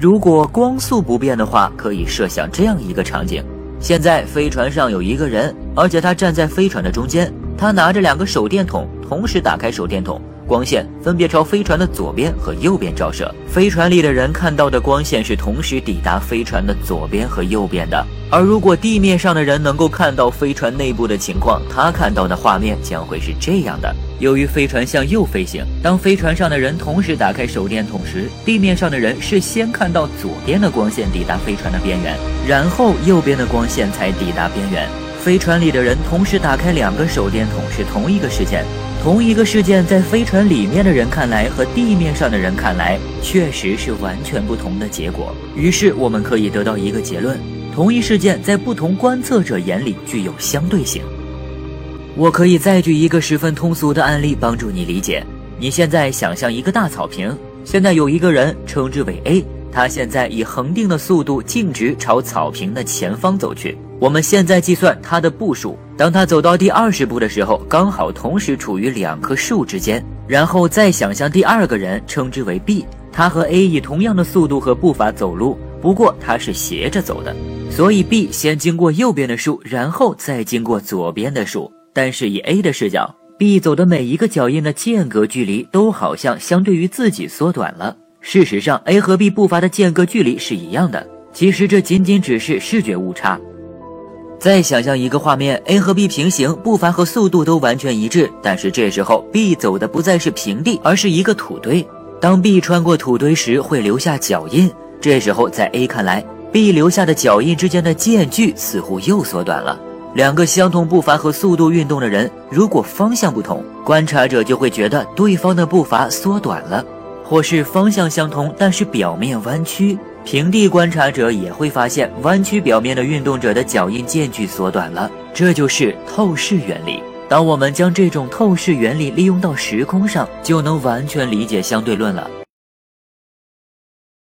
如果光速不变的话，可以设想这样一个场景：现在飞船上有一个人，而且他站在飞船的中间，他拿着两个手电筒，同时打开手电筒。光线分别朝飞船的左边和右边照射，飞船里的人看到的光线是同时抵达飞船的左边和右边的。而如果地面上的人能够看到飞船内部的情况，他看到的画面将会是这样的：由于飞船向右飞行，当飞船上的人同时打开手电筒时，地面上的人是先看到左边的光线抵达飞船的边缘，然后右边的光线才抵达边缘。飞船里的人同时打开两个手电筒是同一个事件。同一个事件，在飞船里面的人看来和地面上的人看来，确实是完全不同的结果。于是，我们可以得到一个结论：同一事件在不同观测者眼里具有相对性。我可以再举一个十分通俗的案例，帮助你理解。你现在想象一个大草坪，现在有一个人，称之为 A，他现在以恒定的速度径直朝草坪的前方走去。我们现在计算他的步数，当他走到第二十步的时候，刚好同时处于两棵树之间。然后再想象第二个人，称之为 B，他和 A 以同样的速度和步伐走路，不过他是斜着走的，所以 B 先经过右边的树，然后再经过左边的树。但是以 A 的视角，B 走的每一个脚印的间隔距离都好像相对于自己缩短了。事实上，A 和 B 步伐的间隔距离是一样的。其实这仅仅只是视觉误差。再想象一个画面，A 和 B 平行，步伐和速度都完全一致，但是这时候 B 走的不再是平地，而是一个土堆。当 B 穿过土堆时，会留下脚印。这时候在 A 看来，B 留下的脚印之间的间距似乎又缩短了。两个相同步伐和速度运动的人，如果方向不同，观察者就会觉得对方的步伐缩短了，或是方向相同，但是表面弯曲。平地观察者也会发现，弯曲表面的运动者的脚印间距缩短了，这就是透视原理。当我们将这种透视原理利用到时空上，就能完全理解相对论了。